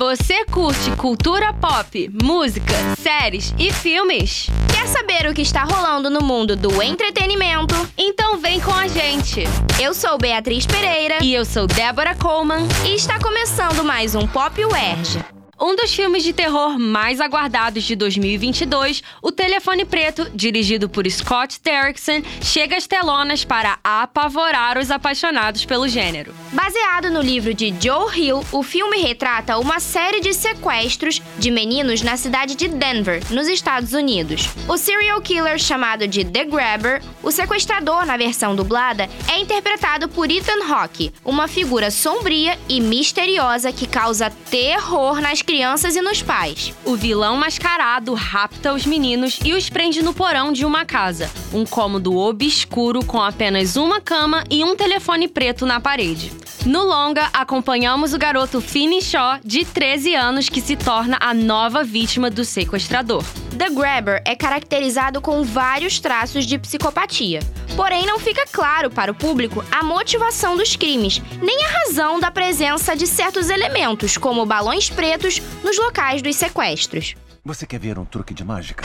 Você curte cultura pop, música, séries e filmes? Quer saber o que está rolando no mundo do entretenimento? Então vem com a gente! Eu sou Beatriz Pereira E eu sou Débora Coleman. e está começando mais um Pop UERJ. Um dos filmes de terror mais aguardados de 2022, O Telefone Preto, dirigido por Scott Derrickson, chega às telonas para apavorar os apaixonados pelo gênero. Baseado no livro de Joe Hill, o filme retrata uma série de sequestros de meninos na cidade de Denver, nos Estados Unidos. O serial killer chamado de The Grabber, o sequestrador na versão dublada, é interpretado por Ethan Hawke, uma figura sombria e misteriosa que causa terror nas crianças e nos pais. O vilão mascarado rapta os meninos e os prende no porão de uma casa, um cômodo obscuro com apenas uma cama e um telefone preto na parede. No longa, acompanhamos o garoto Finney Shaw, de 13 anos, que se torna a nova vítima do sequestrador. The Grabber é caracterizado com vários traços de psicopatia. Porém, não fica claro para o público a motivação dos crimes, nem a razão da presença de certos elementos, como balões pretos, nos locais dos sequestros. Você quer ver um truque de mágica?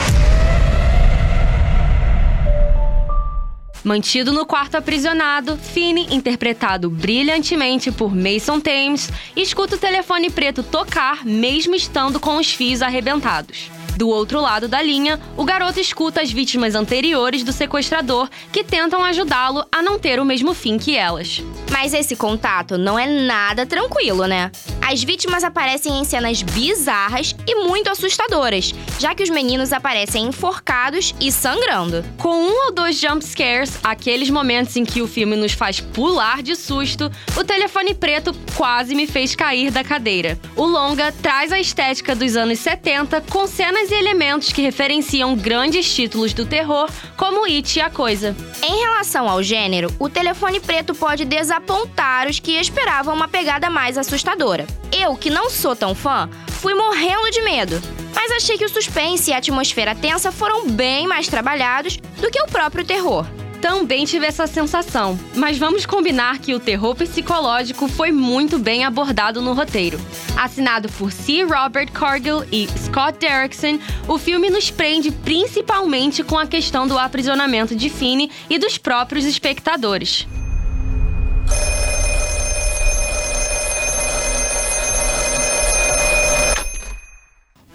Mantido no quarto aprisionado, Finney, interpretado brilhantemente por Mason Thames, escuta o telefone preto tocar mesmo estando com os fios arrebentados. Do outro lado da linha, o garoto escuta as vítimas anteriores do sequestrador que tentam ajudá-lo a não ter o mesmo fim que elas. Mas esse contato não é nada tranquilo, né? As vítimas aparecem em cenas bizarras e muito assustadoras, já que os meninos aparecem enforcados e sangrando. Com um ou dois jump scares, aqueles momentos em que o filme nos faz pular de susto, o telefone preto quase me fez cair da cadeira. O longa traz a estética dos anos 70 com cenas e elementos que referenciam grandes títulos do terror, como It e a Coisa. Em relação ao gênero, o telefone preto pode desapontar os que esperavam uma pegada mais assustadora. Eu, que não sou tão fã, fui morrendo de medo. Mas achei que o suspense e a atmosfera tensa foram bem mais trabalhados do que o próprio terror. Também tive essa sensação, mas vamos combinar que o terror psicológico foi muito bem abordado no roteiro. Assinado por C. Robert Cargill e Scott Derrickson, o filme nos prende principalmente com a questão do aprisionamento de Finney e dos próprios espectadores.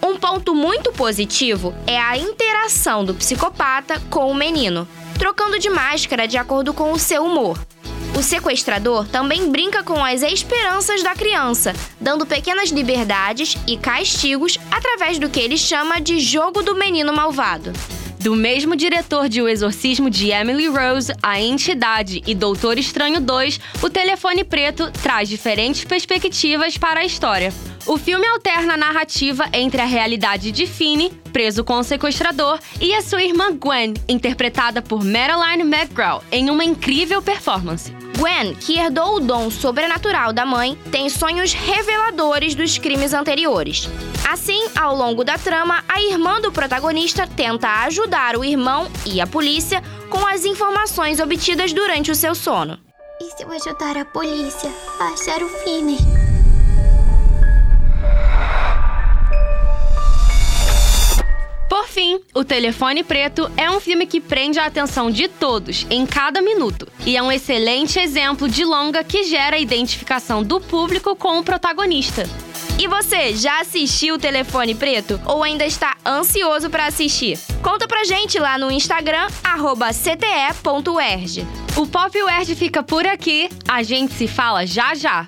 Um ponto muito positivo é a interação do psicopata com o menino, trocando de máscara de acordo com o seu humor. O sequestrador também brinca com as esperanças da criança, dando pequenas liberdades e castigos através do que ele chama de jogo do menino malvado. Do mesmo diretor de O Exorcismo de Emily Rose, A Entidade e Doutor Estranho 2, o Telefone Preto traz diferentes perspectivas para a história. O filme alterna a narrativa entre a realidade de Finney, preso com o sequestrador, e a sua irmã Gwen, interpretada por Madeline McGraw, em uma incrível performance. Gwen, que herdou o dom sobrenatural da mãe, tem sonhos reveladores dos crimes anteriores. Assim, ao longo da trama, a irmã do protagonista tenta ajudar o irmão e a polícia com as informações obtidas durante o seu sono. E se eu ajudar a polícia a achar o Finney? O Telefone Preto é um filme que prende a atenção de todos em cada minuto e é um excelente exemplo de longa que gera a identificação do público com o protagonista. E você, já assistiu o Telefone Preto ou ainda está ansioso para assistir? Conta pra gente lá no Instagram, cte.erg. O Pop Word fica por aqui, a gente se fala já já!